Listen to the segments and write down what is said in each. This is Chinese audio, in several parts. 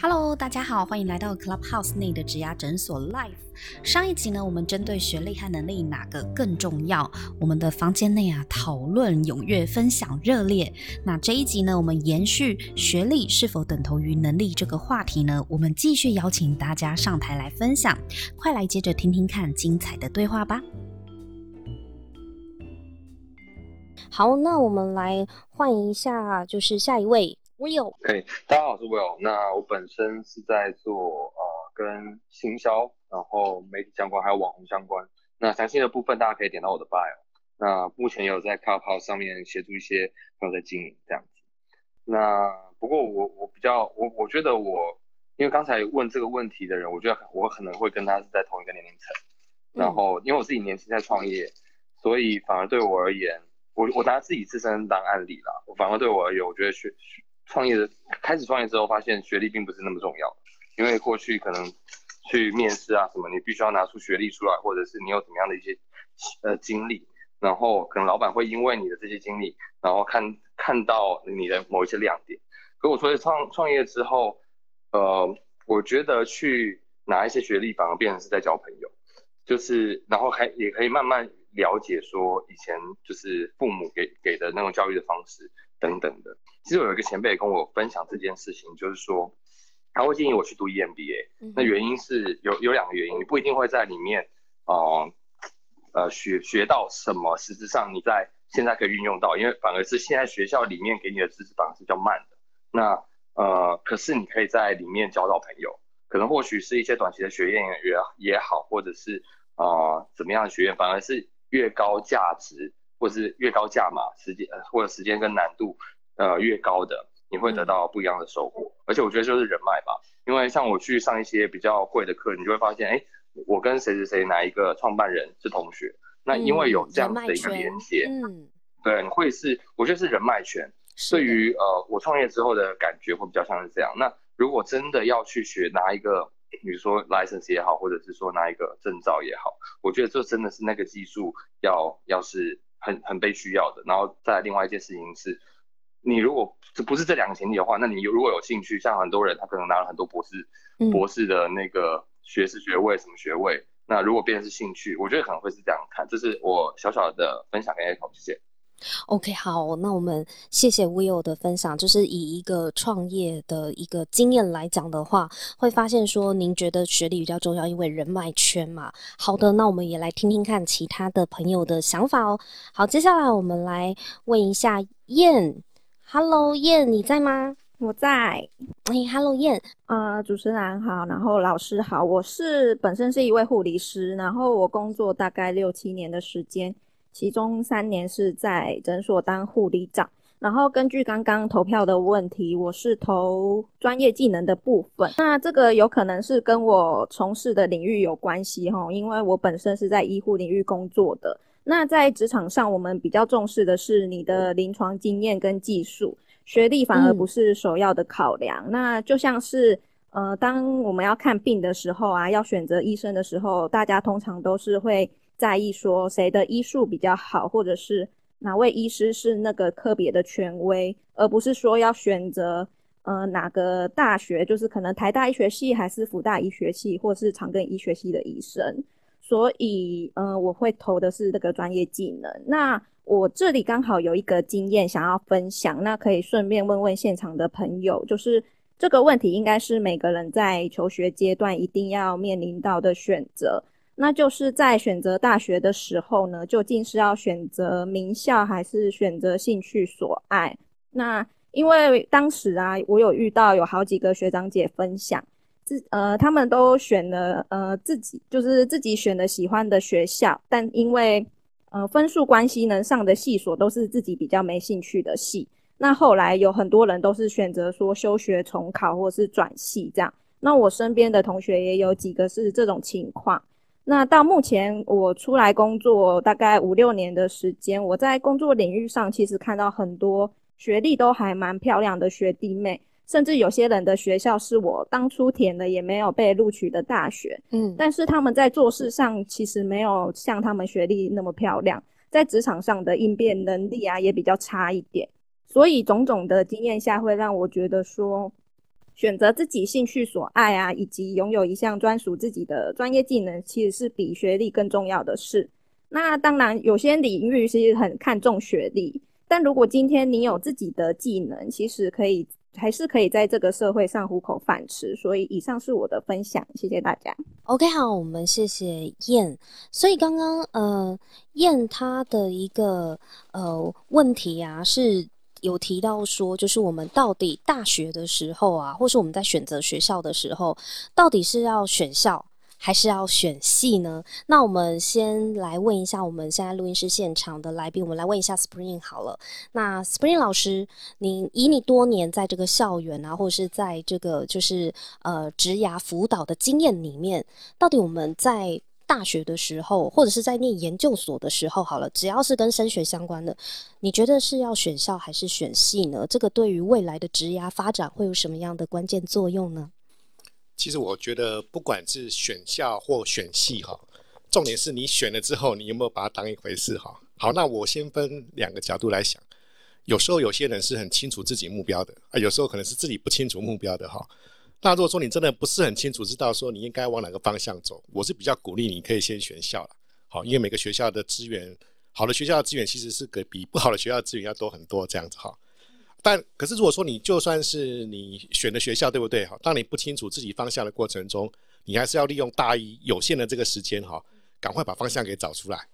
Hello，大家好，欢迎来到 Clubhouse 内的职涯诊所 Live。上一集呢，我们针对学历和能力哪个更重要，我们的房间内啊讨论踊跃，分享热烈。那这一集呢，我们延续学历是否等同于能力这个话题呢，我们继续邀请大家上台来分享。快来接着听听看精彩的对话吧。好，那我们来换一下，就是下一位。Will，可以，大家好，我是 Will。那我本身是在做呃跟行销，然后媒体相关，还有网红相关。那详细的部分大家可以点到我的 bio。那目前有在 Clubhouse 上面协助一些朋友在经营这样子。那不过我我比较我我觉得我，因为刚才问这个问题的人，我觉得我可能会跟他是在同一个年龄层。然后因为我自己年轻在创业，所以反而对我而言，我我拿自己自身当案例啦。我反而对我而言，我觉得学学。创业的开始创业之后，发现学历并不是那么重要，因为过去可能去面试啊什么，你必须要拿出学历出来，或者是你有怎么样的一些呃经历，然后可能老板会因为你的这些经历，然后看看到你的某一些亮点。可我说创创业之后，呃，我觉得去拿一些学历反而变成是在交朋友，就是然后还也可以慢慢了解说以前就是父母给给的那种教育的方式。等等的，其实我有一个前辈跟我分享这件事情，就是说他会建议我去读 EMBA，那原因是有有两个原因，你不一定会在里面，呃呃学学到什么，实质上你在现在可以运用到，因为反而是现在学校里面给你的知识反而是比较慢的，那呃可是你可以在里面交到朋友，可能或许是一些短期的学院也也好，或者是啊怎么样的学院，反而是越高价值。或是越高价码，时间呃或者时间跟难度呃越高的，你会得到不一样的收获。而且我觉得就是人脉吧，因为像我去上一些比较贵的课，你就会发现，哎，我跟谁谁谁哪一个创办人是同学，那因为有这样子的一个连接，嗯，对，会是我觉得是人脉圈。对于呃我创业之后的感觉会比较像是这样。那如果真的要去学拿一个，比如说 license 也好，或者是说拿一个证照也好，我觉得这真的是那个技术要要是。很很被需要的，然后再另外一件事情是，你如果这不是这两个前提的话，那你如果有兴趣，像很多人他可能拿了很多博士博士的那个学士学位什么学位，那如果变成是兴趣，我觉得可能会是这样看，这是我小小的分享给 Echo，谢谢。OK，好，那我们谢谢 Will 的分享。就是以一个创业的一个经验来讲的话，会发现说，您觉得学历比较重要，因为人脉圈嘛。好的，那我们也来听听看其他的朋友的想法哦。好，接下来我们来问一下燕，Hello，燕，你在吗？我在。哎，Hello，燕，啊，主持人好，然后老师好，我是本身是一位护理师，然后我工作大概六七年的时间。其中三年是在诊所当护理长，然后根据刚刚投票的问题，我是投专业技能的部分。那这个有可能是跟我从事的领域有关系哈，因为我本身是在医护领域工作的。那在职场上，我们比较重视的是你的临床经验跟技术，学历反而不是首要的考量。那就像是呃，当我们要看病的时候啊，要选择医生的时候，大家通常都是会。在意说谁的医术比较好，或者是哪位医师是那个科别的权威，而不是说要选择呃哪个大学，就是可能台大医学系还是福大医学系，或是长庚医学系的医生。所以，呃，我会投的是这个专业技能。那我这里刚好有一个经验想要分享，那可以顺便问问现场的朋友，就是这个问题应该是每个人在求学阶段一定要面临到的选择。那就是在选择大学的时候呢，究竟是要选择名校还是选择兴趣所爱？那因为当时啊，我有遇到有好几个学长姐分享，自呃他们都选了呃自己就是自己选的喜欢的学校，但因为呃分数关系能上的系所都是自己比较没兴趣的系。那后来有很多人都是选择说休学重考或是转系这样。那我身边的同学也有几个是这种情况。那到目前我出来工作大概五六年的时间，我在工作领域上其实看到很多学历都还蛮漂亮的学弟妹，甚至有些人的学校是我当初填的也没有被录取的大学，嗯，但是他们在做事上其实没有像他们学历那么漂亮，在职场上的应变能力啊也比较差一点，所以种种的经验下会让我觉得说。选择自己兴趣所爱啊，以及拥有一项专属自己的专业技能，其实是比学历更重要的事。那当然，有些领域其实很看重学历，但如果今天你有自己的技能，其实可以还是可以在这个社会上糊口饭吃。所以，以上是我的分享，谢谢大家。OK，好，我们谢谢燕。所以刚刚呃，燕她的一个呃问题啊是。有提到说，就是我们到底大学的时候啊，或是我们在选择学校的时候，到底是要选校还是要选系呢？那我们先来问一下我们现在录音室现场的来宾，我们来问一下 Spring 好了。那 Spring 老师，你以你多年在这个校园啊，或者是在这个就是呃职涯辅导的经验里面，到底我们在大学的时候，或者是在念研究所的时候，好了，只要是跟升学相关的，你觉得是要选校还是选系呢？这个对于未来的职涯发展会有什么样的关键作用呢？其实我觉得，不管是选校或选系，哈，重点是你选了之后，你有没有把它当一回事，哈。好，那我先分两个角度来想。有时候有些人是很清楚自己目标的，啊，有时候可能是自己不清楚目标的，哈。那如果说你真的不是很清楚知道说你应该往哪个方向走，我是比较鼓励你可以先选校了，好，因为每个学校的资源，好的学校的资源其实是给比不好的学校资源要多很多这样子哈。但可是如果说你就算是你选的学校对不对哈，当你不清楚自己方向的过程中，你还是要利用大一有限的这个时间哈，赶快把方向给找出来。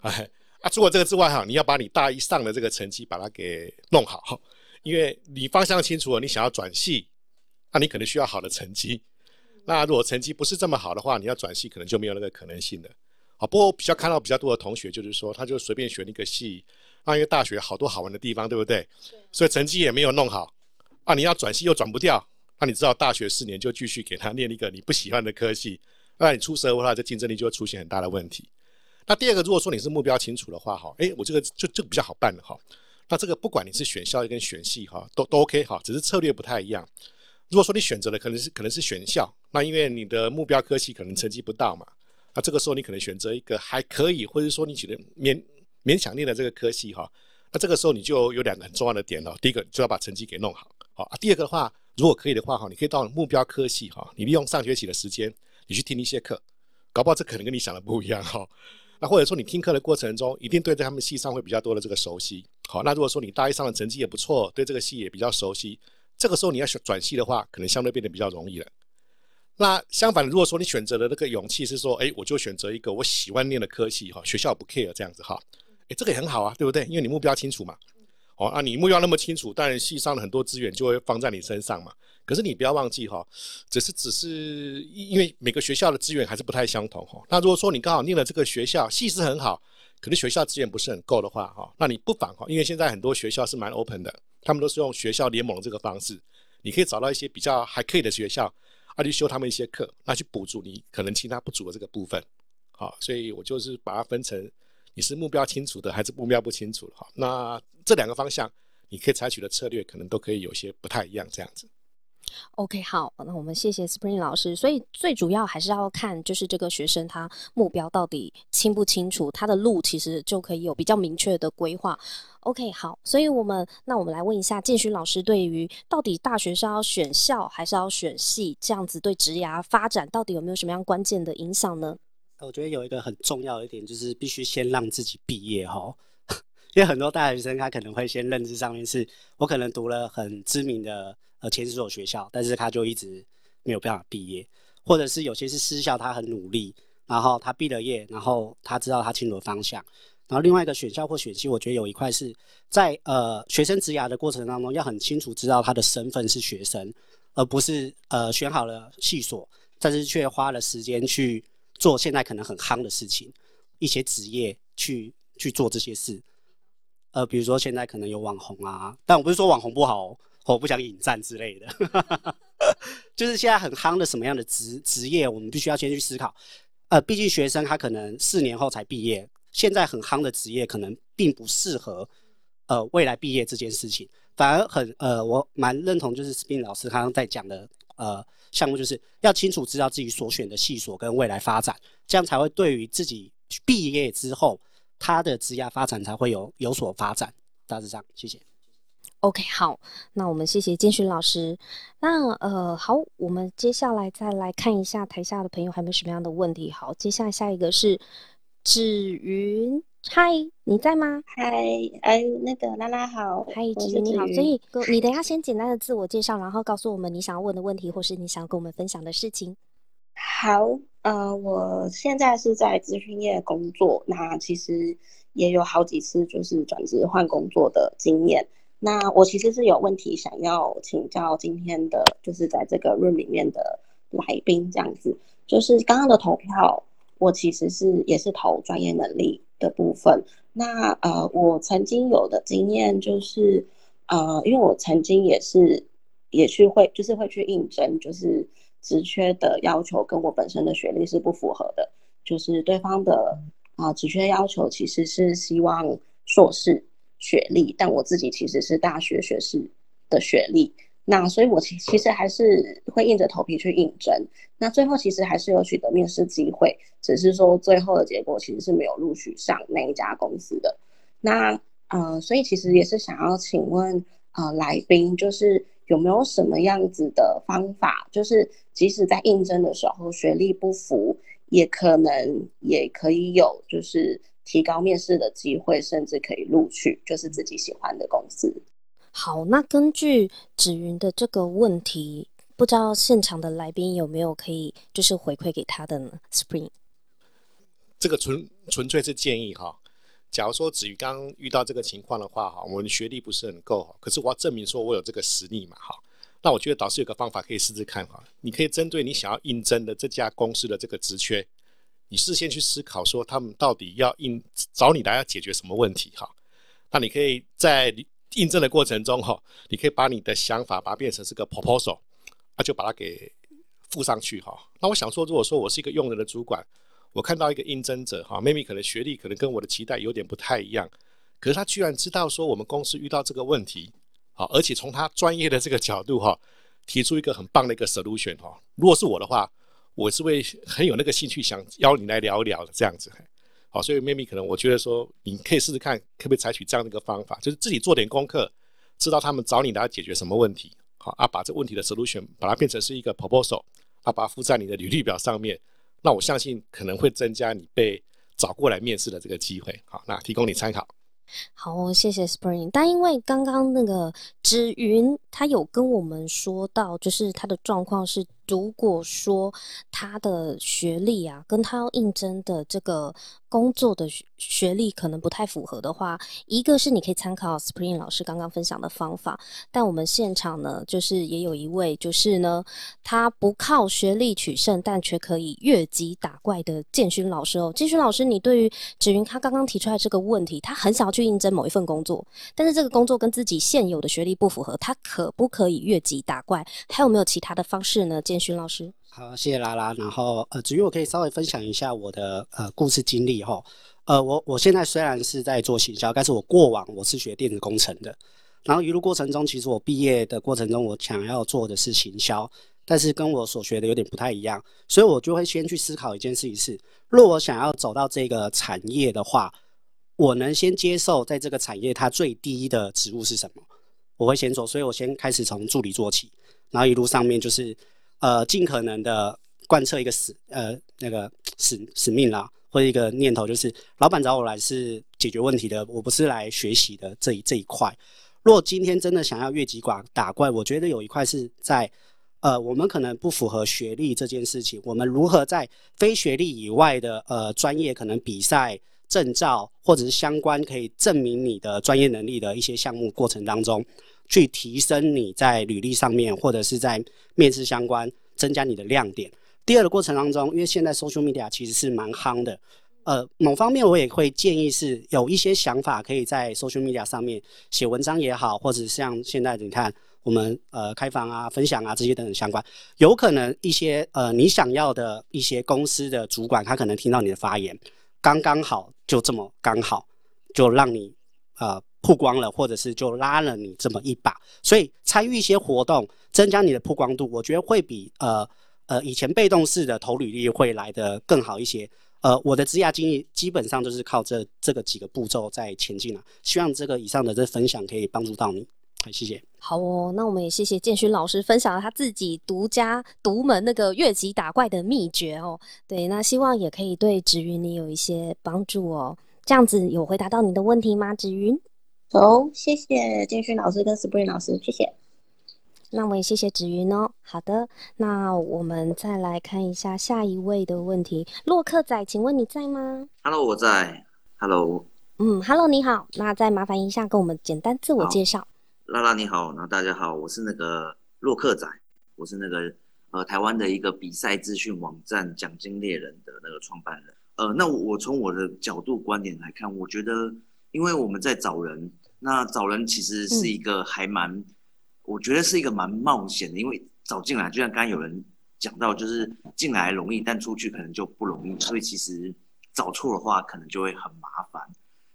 哎，啊，除了这个之外哈，你要把你大一上的这个成绩把它给弄好，因为你方向清楚了，你想要转系。那你可能需要好的成绩，那如果成绩不是这么好的话，你要转系可能就没有那个可能性了。好，不过我比较看到比较多的同学就是说，他就随便选一个系，那因为大学好多好玩的地方，对不对？所以成绩也没有弄好，啊，你要转系又转不掉，那你知道大学四年就继续给他念一个你不喜欢的科系，那你出社会的话，这竞争力就会出现很大的问题。那第二个，如果说你是目标清楚的话，哈，诶，我这个就这个比较好办了哈。那这个不管你是选校跟选系哈，都都 OK 哈，只是策略不太一样。如果说你选择的可能是可能是选校，那因为你的目标科系可能成绩不到嘛，那这个时候你可能选择一个还可以，或者说你觉得勉勉强念的这个科系哈，那这个时候你就有两个很重要的点哦。第一个就要把成绩给弄好，好。第二个的话，如果可以的话哈，你可以到目标科系哈，你利用上学期的时间，你去听一些课，搞不好这可能跟你想的不一样哈。那或者说你听课的过程中，一定对在他们系上会比较多的这个熟悉。好，那如果说你大一上的成绩也不错，对这个系也比较熟悉。这个时候你要选转系的话，可能相对变得比较容易了。那相反，如果说你选择的那个勇气是说，哎，我就选择一个我喜欢念的科系哈，学校不 care 这样子哈，哎，这个也很好啊，对不对？因为你目标清楚嘛。哦，啊，你目标那么清楚，当然系上的很多资源就会放在你身上嘛。可是你不要忘记哈，只是只是因为每个学校的资源还是不太相同哈。那如果说你刚好念了这个学校，系是很好，可是学校资源不是很够的话哈，那你不妨哈，因为现在很多学校是蛮 open 的。他们都是用学校联盟这个方式，你可以找到一些比较还可以的学校，啊，去修他们一些课，那去补助你可能其他不足的这个部分。好，所以我就是把它分成你是目标清楚的还是目标不清楚的。好，那这两个方向你可以采取的策略可能都可以有些不太一样，这样子。OK，好，那我们谢谢 Spring 老师。所以最主要还是要看，就是这个学生他目标到底清不清楚，他的路其实就可以有比较明确的规划。OK，好，所以我们那我们来问一下建勋老师，对于到底大学是要选校还是要选系，这样子对职涯发展到底有没有什么样关键的影响呢？我觉得有一个很重要的一点，就是必须先让自己毕业哈，因为很多大学生他可能会先认知上面是，我可能读了很知名的。呃，前十所学校，但是他就一直没有办法毕业，或者是有些是私校，他很努力，然后他毕了业，然后他知道他清楚方向，然后另外一个选校或选系，我觉得有一块是在呃学生职涯的过程当中，要很清楚知道他的身份是学生，而不是呃选好了系所，但是却花了时间去做现在可能很夯的事情，一些职业去去做这些事，呃，比如说现在可能有网红啊，但我不是说网红不好。我不想引战之类的，就是现在很夯的什么样的职职业，我们必须要先去思考。呃，毕竟学生他可能四年后才毕业，现在很夯的职业可能并不适合呃未来毕业这件事情，反而很呃，我蛮认同就是 Spin 老师刚刚在讲的呃项目，就是要清楚知道自己所选的系所跟未来发展，这样才会对于自己毕业之后他的职业发展才会有有所发展。大致上，谢谢。OK，好，那我们谢谢建勋老师。那呃，好，我们接下来再来看一下台下的朋友还有没有什么样的问题。好，接下来下一个是芷云，嗨，你在吗？嗨，哎，那个拉拉好，嗨，芷云你好。所以你等一下先简单的自我介绍，然后告诉我们你想要问的问题，或是你想跟我们分享的事情。好，呃，我现在是在咨询业工作，那其实也有好几次就是转职换工作的经验。那我其实是有问题想要请教今天的，就是在这个 room 里面的来宾这样子，就是刚刚的投票，我其实是也是投专业能力的部分。那呃，我曾经有的经验就是，呃，因为我曾经也是也去会，就是会去应征，就是职缺的要求跟我本身的学历是不符合的，就是对方的啊职缺要求其实是希望硕士。学历，但我自己其实是大学学士的学历，那所以我其其实还是会硬着头皮去应征，那最后其实还是有取得面试机会，只是说最后的结果其实是没有录取上那一家公司的。那呃，所以其实也是想要请问呃来宾，就是有没有什么样子的方法，就是即使在应征的时候学历不符，也可能也可以有就是。提高面试的机会，甚至可以录取，就是自己喜欢的公司。好，那根据芷云的这个问题，不知道现场的来宾有没有可以就是回馈给他的呢？Spring，这个纯纯粹是建议哈。假如说子瑜刚遇到这个情况的话哈，我们学历不是很够，可是我要证明说我有这个实力嘛哈。那我觉得导师有个方法可以试试看哈，你可以针对你想要应征的这家公司的这个职缺。你事先去思考说他们到底要应找你来要解决什么问题哈？那你可以在印证的过程中哈，你可以把你的想法把它变成是个 proposal，那就把它给附上去哈。那我想说，如果说我是一个用人的主管，我看到一个应征者哈，maybe 可能学历可能跟我的期待有点不太一样，可是他居然知道说我们公司遇到这个问题，好，而且从他专业的这个角度哈，提出一个很棒的一个 solution 哈。如果是我的话。我是会很有那个兴趣，想邀你来聊一聊的这样子，好，所以妹妹可能我觉得说，你可以试试看，可不可以采取这样的一个方法，就是自己做点功课，知道他们找你来解决什么问题，好啊，把这问题的 solution 把它变成是一个 proposal，啊，把它附在你的履历表上面，那我相信可能会增加你被找过来面试的这个机会，好，那提供你参考。好，谢谢 Spring。但因为刚刚那个芷云，他有跟我们说到，就是他的状况是，如果说他的学历啊，跟他要应征的这个。工作的学历可能不太符合的话，一个是你可以参考 Spring 老师刚刚分享的方法，但我们现场呢，就是也有一位，就是呢，他不靠学历取胜，但却可以越级打怪的建勋老师哦。建勋老师，你对于芷云他刚刚提出来这个问题，他很想要去应征某一份工作，但是这个工作跟自己现有的学历不符合，他可不可以越级打怪？还有没有其他的方式呢？建徐老师？好，谢谢拉拉。然后呃，至于我可以稍微分享一下我的呃故事经历哈。呃，我我现在虽然是在做行销，但是我过往我是学电子工程的。然后一路过程中，其实我毕业的过程中，我想要做的是行销，但是跟我所学的有点不太一样，所以我就会先去思考一件事情是：若我想要走到这个产业的话，我能先接受在这个产业它最低的职务是什么？我会先做，所以我先开始从助理做起，然后一路上面就是。呃，尽可能的贯彻一个使呃那个使使命啦，或者一个念头，就是老板找我来是解决问题的，我不是来学习的这一这一块。若今天真的想要越级打打怪，我觉得有一块是在呃，我们可能不符合学历这件事情，我们如何在非学历以外的呃专业，可能比赛证照或者是相关可以证明你的专业能力的一些项目过程当中。去提升你在履历上面，或者是在面试相关，增加你的亮点。第二个过程当中，因为现在 social media 其实是蛮夯的，呃，某方面我也会建议是有一些想法可以在 social media 上面写文章也好，或者像现在你看我们呃开房啊、分享啊这些等等相关，有可能一些呃你想要的一些公司的主管，他可能听到你的发言，刚刚好就这么刚好，就让你呃。曝光了，或者是就拉了你这么一把，所以参与一些活动，增加你的曝光度，我觉得会比呃呃以前被动式的投履历会来的更好一些。呃，我的职涯经历基本上都是靠这这个几个步骤在前进了。希望这个以上的这分享可以帮助到你。好，谢谢。好哦，那我们也谢谢建勋老师分享了他自己独家独门那个越级打怪的秘诀哦。对，那希望也可以对芷云你有一些帮助哦。这样子有回答到你的问题吗？芷云？好，谢谢建勋老师跟 Spring 老师，谢谢。那我也谢谢芷云哦。好的，那我们再来看一下下一位的问题。洛克仔，请问你在吗？Hello，我在。Hello。嗯，Hello，你好。那再麻烦一下，跟我们简单自我介绍。拉拉你好，那大家好，我是那个洛克仔，我是那个呃台湾的一个比赛资讯网站奖金猎人的那个创办人。呃，那我从我的角度观点来看，我觉得，因为我们在找人。那找人其实是一个还蛮，我觉得是一个蛮冒险的，因为找进来，就像刚刚有人讲到，就是进来容易，但出去可能就不容易，所以其实找错的话，可能就会很麻烦。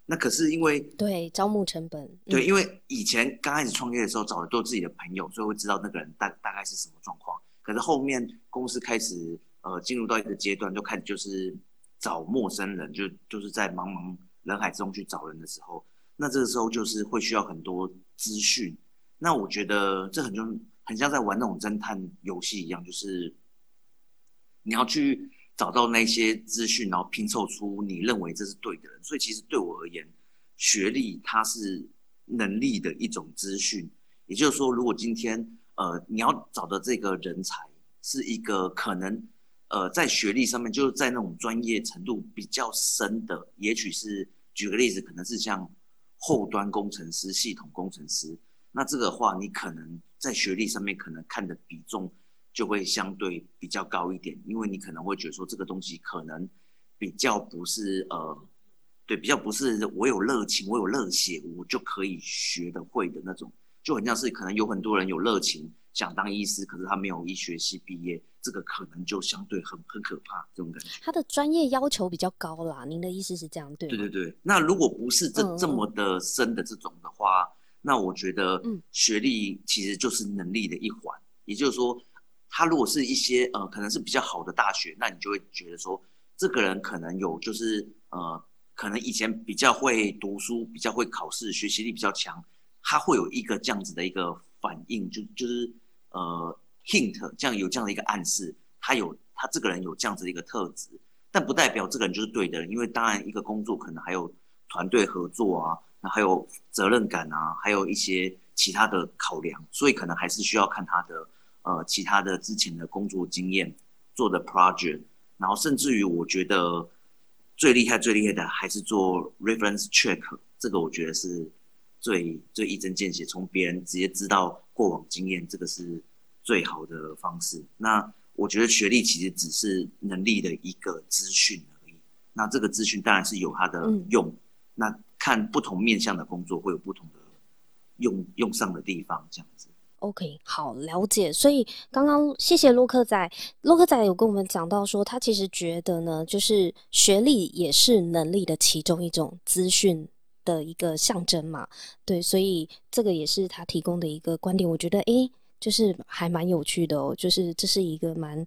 那可是因为对招募成本，对，因为以前刚开始创业的时候找的都是自己的朋友，所以会知道那个人大大概是什么状况。可是后面公司开始呃进入到一个阶段，就开始就是找陌生人，就就是在茫茫人海之中去找人的时候。那这个时候就是会需要很多资讯，那我觉得这很就很像在玩那种侦探游戏一样，就是你要去找到那些资讯，然后拼凑出你认为这是对的人。所以其实对我而言，学历它是能力的一种资讯。也就是说，如果今天呃你要找的这个人才是一个可能呃在学历上面就是在那种专业程度比较深的，也许是举个例子，可能是像。后端工程师、系统工程师，那这个话你可能在学历上面可能看的比重就会相对比较高一点，因为你可能会觉得说这个东西可能比较不是呃，对，比较不是我有热情、我有热血，我就可以学的会的那种，就很像是可能有很多人有热情想当医师，可是他没有医学系毕业。这个可能就相对很很可怕，这种感觉。他的专业要求比较高啦，您的意思是这样对对对对。那如果不是这这么的深的这种的话，那我觉得，嗯，学历其实就是能力的一环。也就是说，他如果是一些呃，可能是比较好的大学，那你就会觉得说，这个人可能有就是呃，可能以前比较会读书，比较会考试，学习力比较强，他会有一个这样子的一个反应，就就是呃。hint 这样有这样的一个暗示，他有他这个人有这样子的一个特质，但不代表这个人就是对的，因为当然一个工作可能还有团队合作啊，那还有责任感啊，还有一些其他的考量，所以可能还是需要看他的呃其他的之前的工作经验做的 project，然后甚至于我觉得最厉害最厉害的还是做 reference check，这个我觉得是最最一针见血，从别人直接知道过往经验，这个是。最好的方式。那我觉得学历其实只是能力的一个资讯而已。那这个资讯当然是有它的用。那看不同面向的工作会有不同的用用上的地方，这样子。OK，好了解。所以刚刚谢谢洛克仔，洛克仔有跟我们讲到说，他其实觉得呢，就是学历也是能力的其中一种资讯的一个象征嘛。对，所以这个也是他提供的一个观点。我觉得，诶。就是还蛮有趣的哦，就是这是一个蛮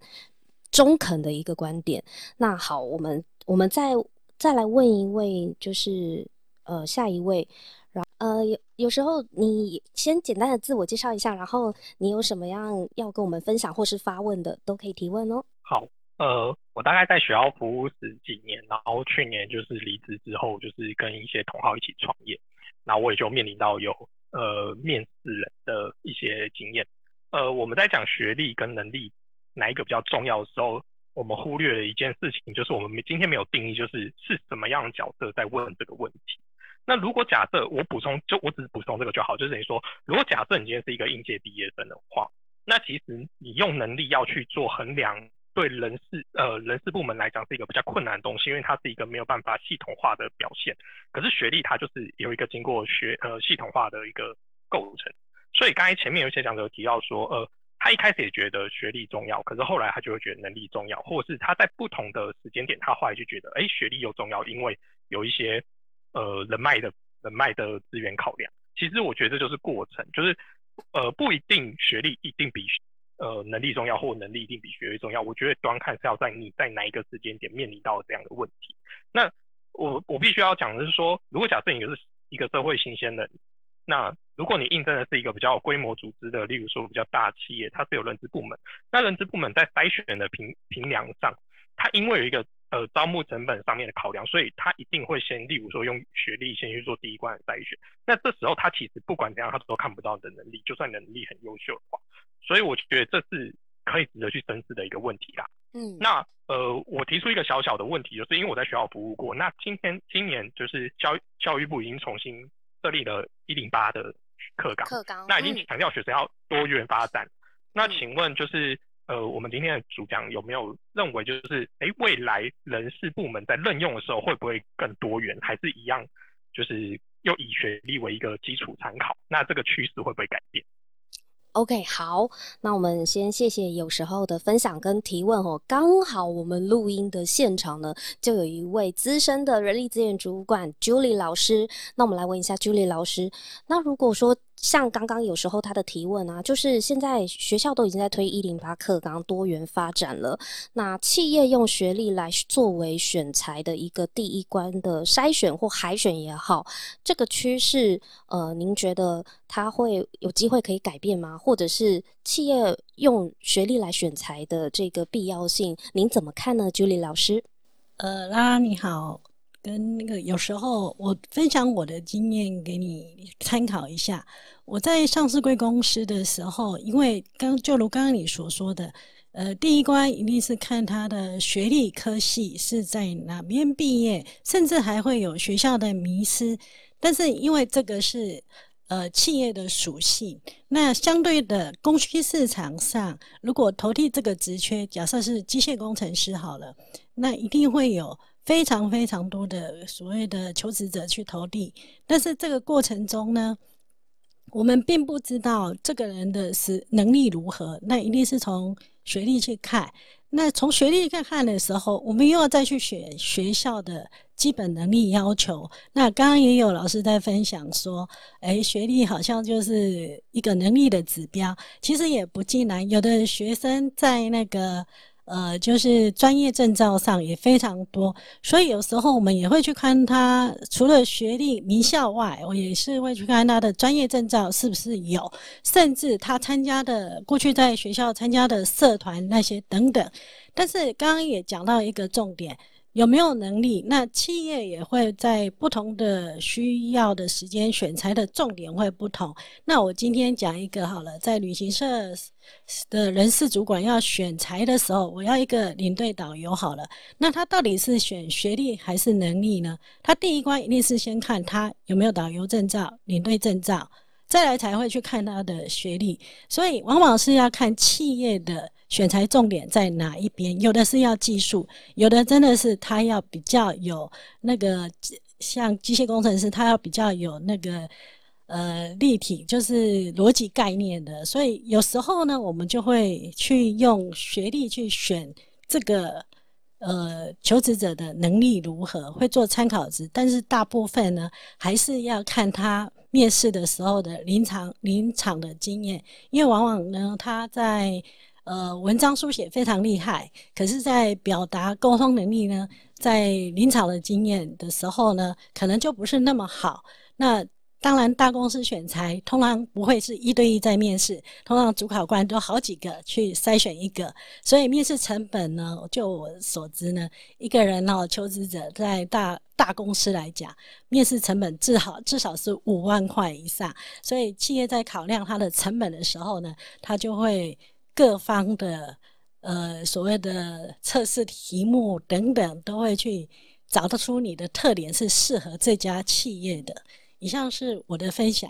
中肯的一个观点。那好，我们我们再再来问一位，就是呃下一位，然呃有有时候你先简单的自我介绍一下，然后你有什么样要跟我们分享或是发问的，都可以提问哦。好，呃，我大概在学校服务十几年，然后去年就是离职之后，就是跟一些同好一起创业，然后我也就面临到有呃面试人的一些经验。呃，我们在讲学历跟能力哪一个比较重要的时候，我们忽略了一件事情，就是我们今天没有定义，就是是什么样的角色在问这个问题。那如果假设我补充，就我只是补充这个就好，就是等于说，如果假设你今天是一个应届毕业生的话，那其实你用能力要去做衡量，对人事呃人事部门来讲是一个比较困难的东西，因为它是一个没有办法系统化的表现。可是学历它就是有一个经过学呃系统化的一个构成。所以刚才前面有些讲者提到说，呃，他一开始也觉得学历重要，可是后来他就会觉得能力重要，或者是他在不同的时间点，他后来就觉得，哎，学历又重要，因为有一些呃人脉的人脉的资源考量。其实我觉得这就是过程，就是呃不一定学历一定比呃能力重要，或能力一定比学历重要。我觉得端看是要在你在哪一个时间点面临到这样的问题。那我我必须要讲的是说，如果假设你是一个社会新鲜人。那如果你应征的是一个比较规模组织的，例如说比较大企业，它是有人资部门，那人资部门在筛选的评评量上，它因为有一个呃招募成本上面的考量，所以他一定会先，例如说用学历先去做第一关的筛选。那这时候他其实不管怎样，他都看不到你的能力，就算能力很优秀的话，所以我觉得这是可以值得去深思的一个问题啦。嗯，那呃，我提出一个小小的问题，就是因为我在学校服务过，那今天今年就是教教育部已经重新设立了一零八的课纲，课纲那已经嗯强调学生要多元发展。那请问就是呃，我们今天的主讲有没有认为就是哎，未来人事部门在任用的时候会不会更多元，还是一样就是又以学历为一个基础参考？那这个趋势会不会改变？OK，好，那我们先谢谢有时候的分享跟提问哦。刚好我们录音的现场呢，就有一位资深的人力资源主管 Julie 老师。那我们来问一下 Julie 老师，那如果说像刚刚有时候他的提问啊，就是现在学校都已经在推一零八课纲多元发展了，那企业用学历来作为选材的一个第一关的筛选或海选也好，这个趋势，呃，您觉得它会有机会可以改变吗？或者是企业用学历来选材的这个必要性，您怎么看呢，Julie 老师？呃，拉拉你好，跟那个有时候我分享我的经验给你参考一下。我在上市贵公司的时候，因为刚就如刚刚你所说的，呃，第一关一定是看他的学历科系是在哪边毕业，甚至还会有学校的迷失。但是因为这个是呃企业的属性，那相对的供需市场上，如果投递这个职缺，假设是机械工程师好了，那一定会有非常非常多的所谓的求职者去投递，但是这个过程中呢，我们并不知道这个人的是能力如何，那一定是从学历去看。那从学历去看的时候，我们又要再去选学校的基本能力要求。那刚刚也有老师在分享说，诶，学历好像就是一个能力的指标，其实也不尽然。有的学生在那个呃，就是专业证照上也非常多，所以有时候我们也会去看他除了学历名校外，我也是会去看他的专业证照是不是有，甚至他参加的过去在学校参加的社团那些等等。但是刚刚也讲到一个重点。有没有能力？那企业也会在不同的需要的时间选材的重点会不同。那我今天讲一个好了，在旅行社的人事主管要选材的时候，我要一个领队导游好了。那他到底是选学历还是能力呢？他第一关一定是先看他有没有导游证照、领队证照，再来才会去看他的学历。所以往往是要看企业的。选材重点在哪一边？有的是要技术，有的真的是他要比较有那个像机械工程师，他要比较有那个呃立体，就是逻辑概念的。所以有时候呢，我们就会去用学历去选这个呃求职者的能力如何，会做参考值。但是大部分呢，还是要看他面试的时候的临场临场的经验，因为往往呢他在呃，文章书写非常厉害，可是，在表达沟通能力呢，在临场的经验的时候呢，可能就不是那么好。那当然，大公司选材通常不会是一对一在面试，通常主考官都好几个去筛选一个，所以面试成本呢，就我所知呢，一个人哦，求职者在大大公司来讲，面试成本至少至少是五万块以上，所以企业在考量它的成本的时候呢，它就会。各方的呃所谓的测试题目等等，都会去找得出你的特点是适合这家企业的。以上是我的分享。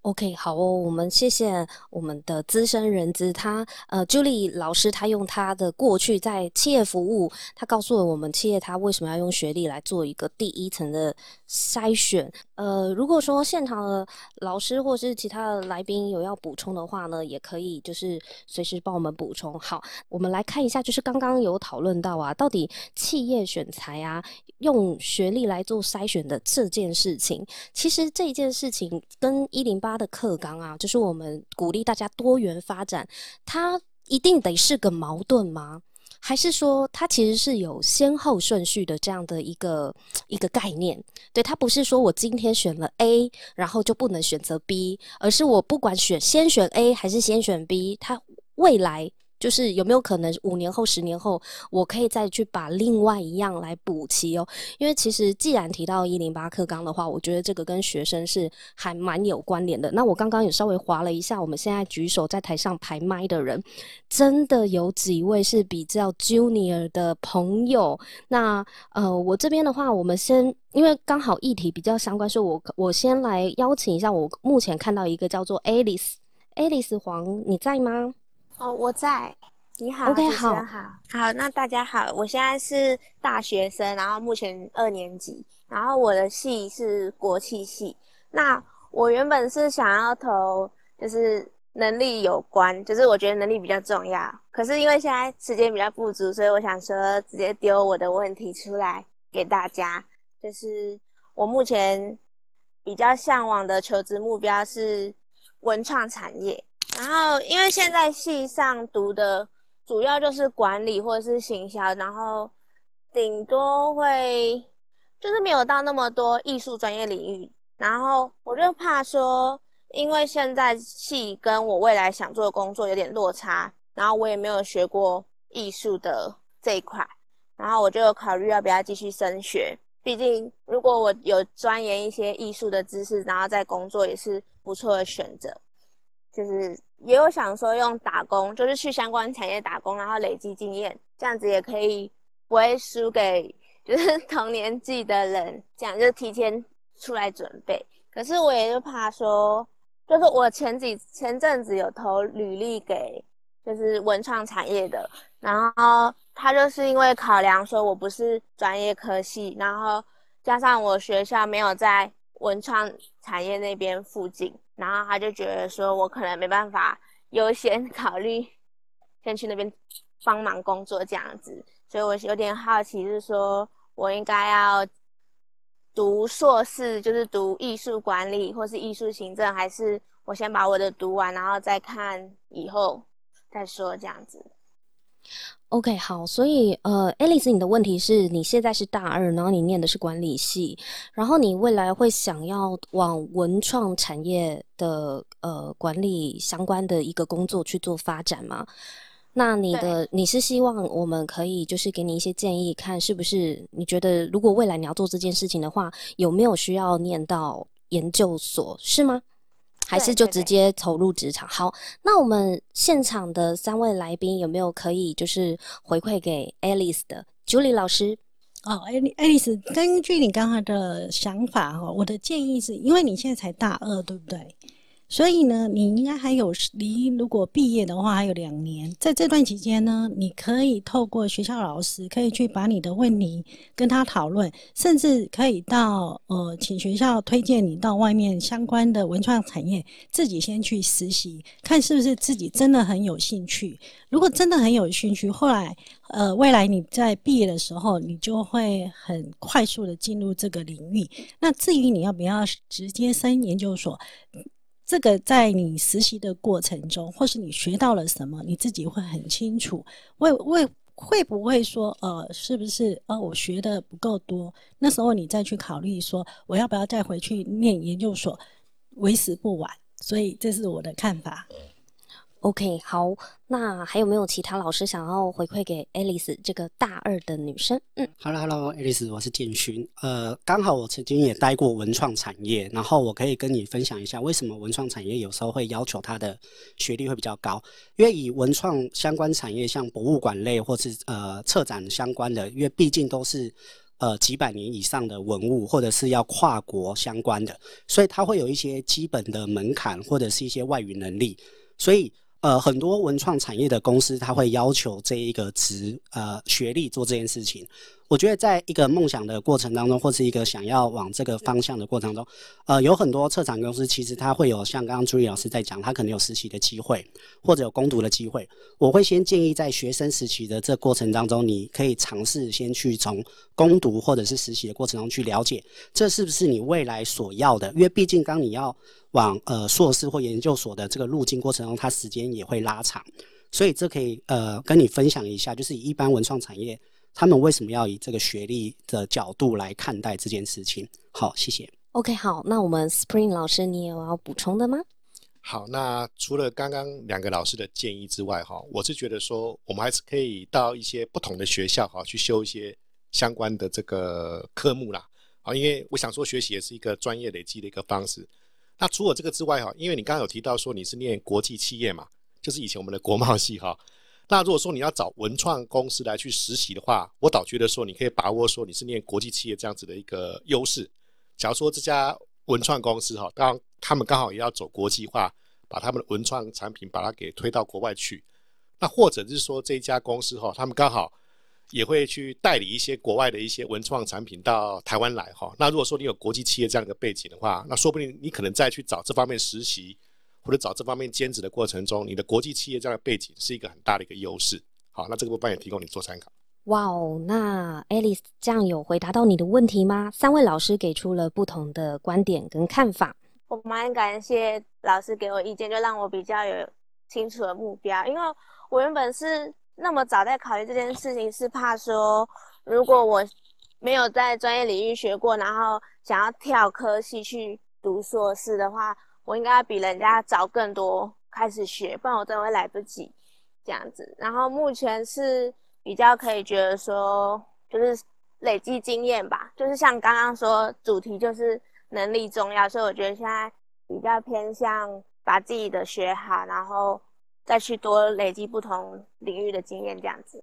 OK，好哦，我们谢谢我们的资深人资，他呃，Julie 老师，他用他的过去在企业服务，他告诉了我们企业他为什么要用学历来做一个第一层的筛选。呃，如果说现场的老师或是其他的来宾有要补充的话呢，也可以就是随时帮我们补充。好，我们来看一下，就是刚刚有讨论到啊，到底企业选材啊，用学历来做筛选的这件事情，其实这件事情跟一零八的课纲啊，就是我们鼓励大家多元发展，它一定得是个矛盾吗？还是说它其实是有先后顺序的这样的一个一个概念？对，它不是说我今天选了 A，然后就不能选择 B，而是我不管选先选 A 还是先选 B，它未来。就是有没有可能五年后、十年后，我可以再去把另外一样来补齐哦？因为其实既然提到一零八课纲的话，我觉得这个跟学生是还蛮有关联的。那我刚刚也稍微划了一下，我们现在举手在台上排麦的人，真的有几位是比较 junior 的朋友。那呃，我这边的话，我们先因为刚好议题比较相关，所以我我先来邀请一下，我目前看到一个叫做 Alice，Alice 黄，你在吗？哦，我在。你好，OK，好，好，好，那大家好，我现在是大学生，然后目前二年级，然后我的系是国际系。那我原本是想要投，就是能力有关，就是我觉得能力比较重要。可是因为现在时间比较不足，所以我想说直接丢我的问题出来给大家。就是我目前比较向往的求职目标是文创产业。然后，因为现在系上读的主要就是管理或者是行销，然后顶多会就是没有到那么多艺术专业领域。然后我就怕说，因为现在系跟我未来想做的工作有点落差，然后我也没有学过艺术的这一块，然后我就考虑要不要继续升学。毕竟如果我有钻研一些艺术的知识，然后在工作也是不错的选择。就是也有想说用打工，就是去相关产业打工，然后累积经验，这样子也可以不会输给就是 同年纪的人，这样就提前出来准备。可是我也就怕说，就是我前几前阵子有投履历给就是文创产业的，然后他就是因为考量说我不是专业科系，然后加上我学校没有在文创产业那边附近。然后他就觉得说，我可能没办法优先考虑先去那边帮忙工作这样子，所以我有点好奇，是说我应该要读硕士，就是读艺术管理或是艺术行政，还是我先把我的读完，然后再看以后再说这样子。OK，好，所以呃，Alice，你的问题是你现在是大二，然后你念的是管理系，然后你未来会想要往文创产业的呃管理相关的一个工作去做发展吗？那你的你是希望我们可以就是给你一些建议，看是不是你觉得如果未来你要做这件事情的话，有没有需要念到研究所，是吗？还是就直接投入职场。好，那我们现场的三位来宾有没有可以就是回馈给 Alice 的 Julie 老师？哦艾丽，爱丽丝根据你刚才的想法哈，我的建议是因为你现在才大二，对不对？所以呢，你应该还有离如果毕业的话还有两年，在这段期间呢，你可以透过学校老师，可以去把你的问题跟他讨论，甚至可以到呃，请学校推荐你到外面相关的文创产业，自己先去实习，看是不是自己真的很有兴趣。如果真的很有兴趣，后来呃，未来你在毕业的时候，你就会很快速的进入这个领域。那至于你要不要直接升研究所？这个在你实习的过程中，或是你学到了什么，你自己会很清楚。会会会不会说，呃，是不是呃，我学的不够多？那时候你再去考虑说，我要不要再回去念研究所，为时不晚。所以这是我的看法。OK，好，那还有没有其他老师想要回馈给 Alice 这个大二的女生？嗯，Hello，Hello，Alice，我是建勋。呃，刚好我曾经也待过文创产业，然后我可以跟你分享一下，为什么文创产业有时候会要求他的学历会比较高？因为以文创相关产业，像博物馆类或是呃策展相关的，因为毕竟都是呃几百年以上的文物，或者是要跨国相关的，所以它会有一些基本的门槛，或者是一些外语能力，所以。呃，很多文创产业的公司，他会要求这一个职呃学历做这件事情。我觉得在一个梦想的过程当中，或是一个想要往这个方向的过程中，呃，有很多策展公司其实它会有像刚刚朱莉老师在讲，他可能有实习的机会，或者有攻读的机会。我会先建议在学生时期的这过程当中，你可以尝试先去从攻读或者是实习的过程中去了解，这是不是你未来所要的？因为毕竟刚你要往呃硕士或研究所的这个路径过程中，它时间也会拉长。所以这可以呃跟你分享一下，就是以一般文创产业，他们为什么要以这个学历的角度来看待这件事情？好，谢谢。OK，好，那我们 Spring 老师，你有要补充的吗？好，那除了刚刚两个老师的建议之外，哈，我是觉得说，我们还是可以到一些不同的学校，哈，去修一些相关的这个科目啦，啊，因为我想说，学习也是一个专业累积的一个方式。那除了这个之外，哈，因为你刚刚有提到说你是念国际企业嘛，就是以前我们的国贸系，哈，那如果说你要找文创公司来去实习的话，我倒觉得说你可以把握说你是念国际企业这样子的一个优势。假如说这家文创公司哈，当他们刚好也要走国际化，把他们的文创产品把它给推到国外去，那或者是说这一家公司哈，他们刚好也会去代理一些国外的一些文创产品到台湾来哈。那如果说你有国际企业这样一个背景的话，那说不定你可能再去找这方面实习或者找这方面兼职的过程中，你的国际企业这样的背景是一个很大的一个优势。好，那这个部分也提供你做参考。哇哦，那 Alice 这样有回答到你的问题吗？三位老师给出了不同的观点跟看法。我蛮感谢老师给我意见，就让我比较有清楚的目标。因为我原本是那么早在考虑这件事情，是怕说如果我没有在专业领域学过，然后想要跳科系去读硕士的话，我应该比人家早更多开始学，不然我真的会来不及这样子。然后目前是。比较可以觉得说，就是累积经验吧，就是像刚刚说主题就是能力重要，所以我觉得现在比较偏向把自己的学好，然后再去多累积不同领域的经验这样子。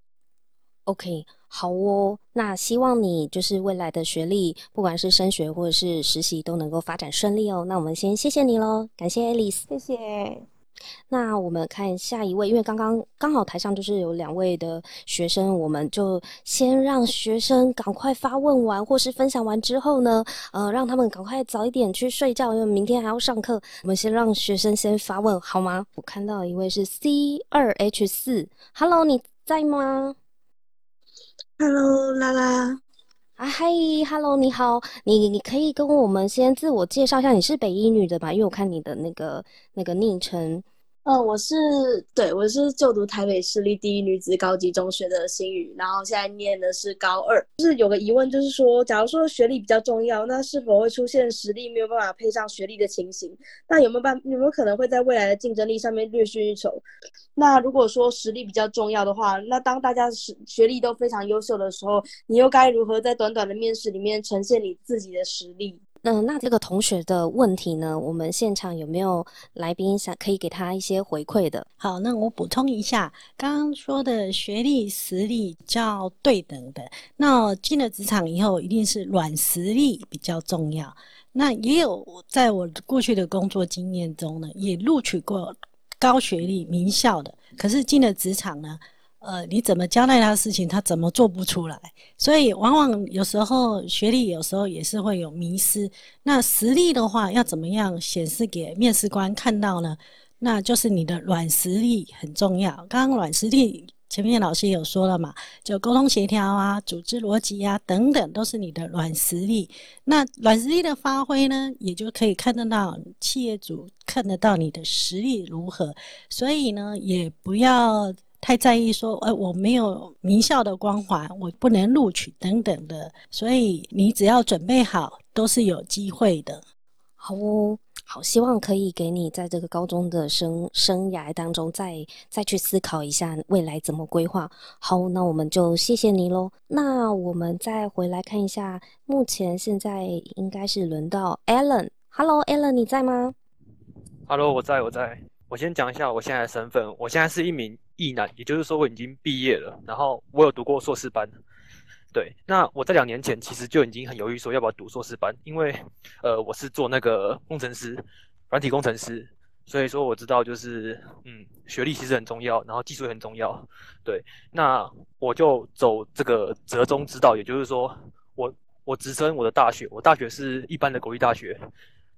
OK，好哦，那希望你就是未来的学历，不管是升学或者是实习都能够发展顺利哦。那我们先谢谢你喽，感谢 Alice，谢谢。那我们看下一位，因为刚刚刚好台上就是有两位的学生，我们就先让学生赶快发问完或是分享完之后呢，呃，让他们赶快早一点去睡觉，因为明天还要上课。我们先让学生先发问好吗？我看到一位是 C 二 H 四，Hello，你在吗？Hello，拉拉。啊嗨，Hello，你好，你你可以跟我们先自我介绍一下，你是北医女的吧？因为我看你的那个那个昵称。呃，我是对，我是就读台北市立第一女子高级中学的新宇，然后现在念的是高二。就是有个疑问，就是说，假如说学历比较重要，那是否会出现实力没有办法配上学历的情形？那有没有办有没有可能会在未来的竞争力上面略逊一筹？那如果说实力比较重要的话，那当大家实学历都非常优秀的时候，你又该如何在短短的面试里面呈现你自己的实力？嗯，那这个同学的问题呢？我们现场有没有来宾想可以给他一些回馈的？好，那我补充一下，刚刚说的学历实力较对等的，那进了职场以后，一定是软实力比较重要。那也有在我过去的工作经验中呢，也录取过高学历名校的，可是进了职场呢？呃，你怎么交代他的事情，他怎么做不出来？所以往往有时候学历有时候也是会有迷失。那实力的话，要怎么样显示给面试官看到呢？那就是你的软实力很重要。刚刚软实力前面老师有说了嘛，就沟通协调啊、组织逻辑啊等等，都是你的软实力。那软实力的发挥呢，也就可以看得到企业主看得到你的实力如何。所以呢，也不要。太在意说，呃，我没有名校的光环，我不能录取等等的，所以你只要准备好，都是有机会的。好哦，好，希望可以给你在这个高中的生生涯当中，再再去思考一下未来怎么规划。好，那我们就谢谢你喽。那我们再回来看一下，目前现在应该是轮到 Alan。Hello，Alan，你在吗？Hello，我在，我在。我先讲一下我现在的身份，我现在是一名。艺男，也就是说我已经毕业了，然后我有读过硕士班。对，那我在两年前其实就已经很犹豫说要不要读硕士班，因为呃我是做那个工程师，软体工程师，所以说我知道就是嗯学历其实很重要，然后技术也很重要。对，那我就走这个折中之道，也就是说我我直升我的大学，我大学是一般的国立大学，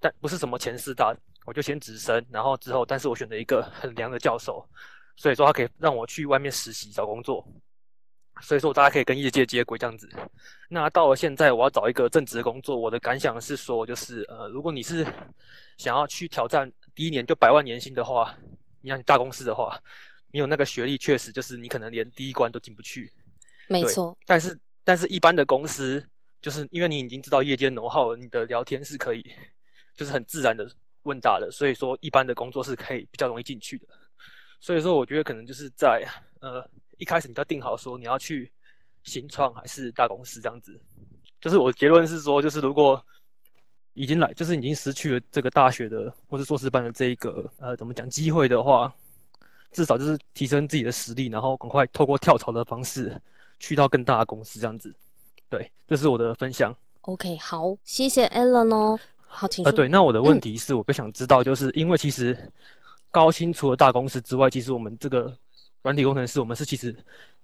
但不是什么前四大，我就先直升，然后之后但是我选择一个很凉的教授。所以说他可以让我去外面实习找工作，所以说大家可以跟业界接轨这样子。那到了现在，我要找一个正职的工作，我的感想是说，就是呃，如果你是想要去挑战第一年就百万年薪的话，你像大公司的话，你有那个学历，确实就是你可能连第一关都进不去。没错，但是但是一般的公司，就是因为你已经知道夜间农号，你的聊天是可以，就是很自然的问答的，所以说一般的工作是可以比较容易进去的。所以说，我觉得可能就是在呃一开始你要定好说你要去新创还是大公司这样子。就是我结论是说，就是如果已经来，就是已经失去了这个大学的或是硕士班的这一个呃怎么讲机会的话，至少就是提升自己的实力，然后赶快透过跳槽的方式去到更大的公司这样子。对，这是我的分享。OK，好，谢谢 Alan 哦。好，请呃，对，那我的问嗯题是，我更想知道，就是因为其实高薪除了大公司之外，其实我们这个软体工程师，我们是其实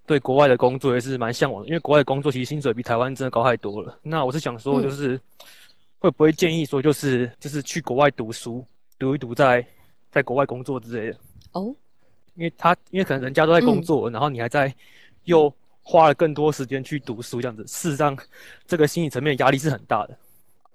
对国外的工作也是蛮向往的，因为国外的工作其实薪水比台湾真的高太多了。那我是想说，嗯就是会不会建议说，就是就是去国外读书，读一读在在国外工作之类的？哦，因为他因为可能人家都在工嗯作，然后你还在又花了更多时间去读书，这样子，事实上这个心理层面的压力是很大的。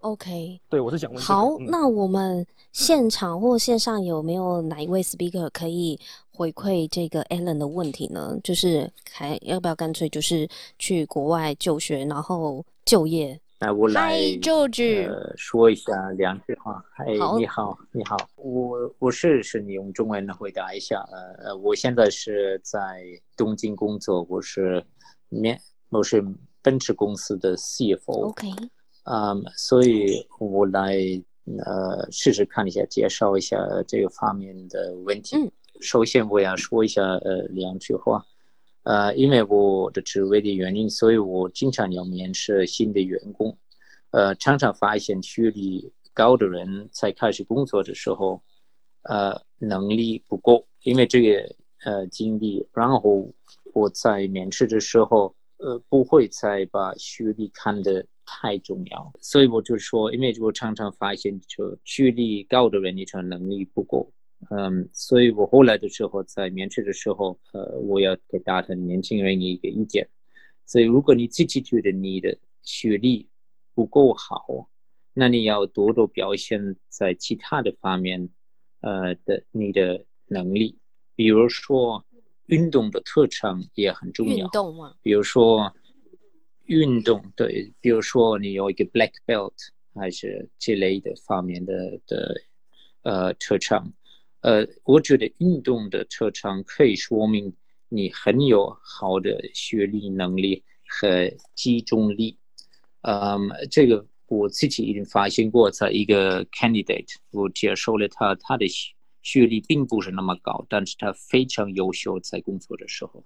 OK，对，我是想问、这个。好，嗯那我们现场或线上有没有哪一位 speaker 可以回馈这个 Alan 的问题呢？就是还要不要干脆就是去国外就学，然后就业？那我来 Hi George，呃说一下两句话。嗨，好你好，你好，我我试试你用中文回答一下。呃，呃我现在是在东京工作，我是面我是奔驰公司的 CFO。OK，嗯，所以我来呃试试看一下，介绍一下这个方面的问题。嗯，首先我要说一下呃两句话。呃，因为我的职位的原因，所以我经常要面试新的员工。呃，常常发现学历高的人在开始工作的时候，呃，能力不够，因为这个呃经历，然后我在面试的时候，呃，不会再把学历看得太重要，所以我就说，因为我常常发现，就学历高的人，你说能力不够。嗯，所以我后来的时候在面试的时候，呃，我要给大家年轻人一个意见。所以，如果你自己觉得你的学历不够好，那你要多多表现在其他的方面，呃的你的能力，比如说运动的特长也很重运要。动嘛，比如说运动，对，比如说你有一个 black belt 还是这类的方面的的呃特长，呃，我觉得运动的特长可以说明你很有好的学历能力和集中力。嗯，这个我自己已经发现过，在一个 candidate，我接受了他，他的学学历并不是那么高，但是他非常优秀，在工作的时候。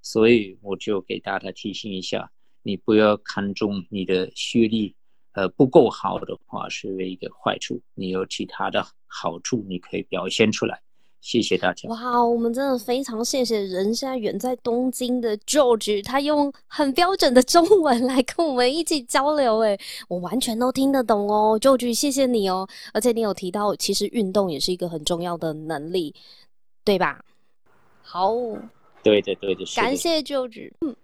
所以我就给大家提醒一下，你不要看重你的学历，呃不够好的话是为一个坏处，你有其他的好处你可以表现出来。谢谢大家。哇，我们真的非常谢谢人现在远在东京的 George，他用很标准的中文来跟我们一起交流，诶，我完全都听得懂哦，George，谢谢你哦，而且你有提到，其实运动也是一个很重要的能力，对吧？好，对的，对的，是感谢 George，嗯，好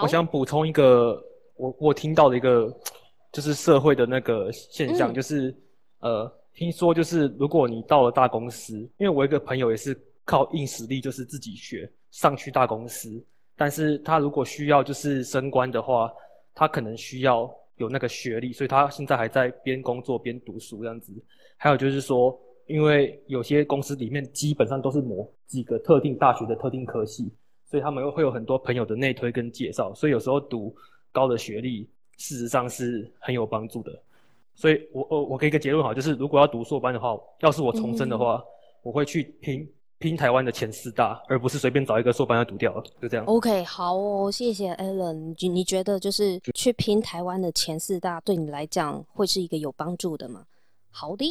我，想补充一个，我我听到的一个就是社会的那个现象，嗯就是呃，听说就是如果你到了大公司，因为我一个朋友也是靠硬实力，就是自己学上去大公司，但是他如果需要就是升官的话，他可能需要有那个学历，所以他现在还在边工作边读书这样子。还有就是说，因为有些公司里面基本上都是某几个特定大学的特定科系，所以他们会有很多朋友的内推跟介绍，所以有时候读高的学历，事实上是很有帮助的。所以我我我给一个结论哈，就是如果要读硕班的话，要是我重生的话，我会去拼拼台湾的前四大，而不是随便找一个硕班要读掉了，就这样。OK，好哦，谢谢 Alan。你你觉得就是去拼台湾的前四大，对你来讲会是一个有帮助的吗？好的。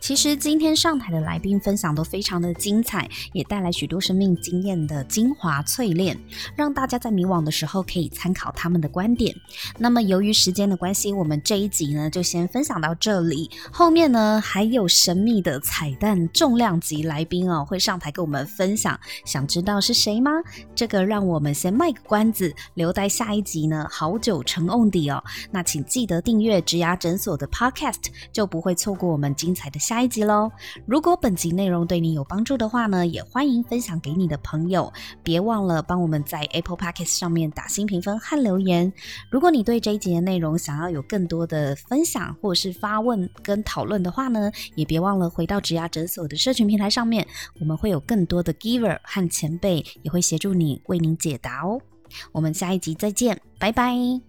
其实今天上台的来宾分享都非常的精彩，也带来许多生命经验的精华淬炼，让大家在迷惘的时候可以参考他们的观点。那么由于时间的关系，我们这一集呢就先分享到这里。后面呢还有神秘的彩蛋重量级来宾哦会上台跟我们分享，想知道是谁吗？这个让我们先卖个关子，留待下一集呢好久成瓮底哦。那请记得订阅植牙诊所的 Podcast，就不会错过我们今精彩的下一集喽。如果本集内容对你有帮助的话呢，也欢迎分享给你的朋友。别忘了帮我们在 Apple Podcast 上面打新评分和留言。如果你对这一集的内容想要有更多的分享或是发问跟讨论的话呢，也别忘了回到植牙诊所的社群平台上面，我们会有更多的 Giver 和前辈也会协助你为您解答哦。我们下一集再见，拜拜。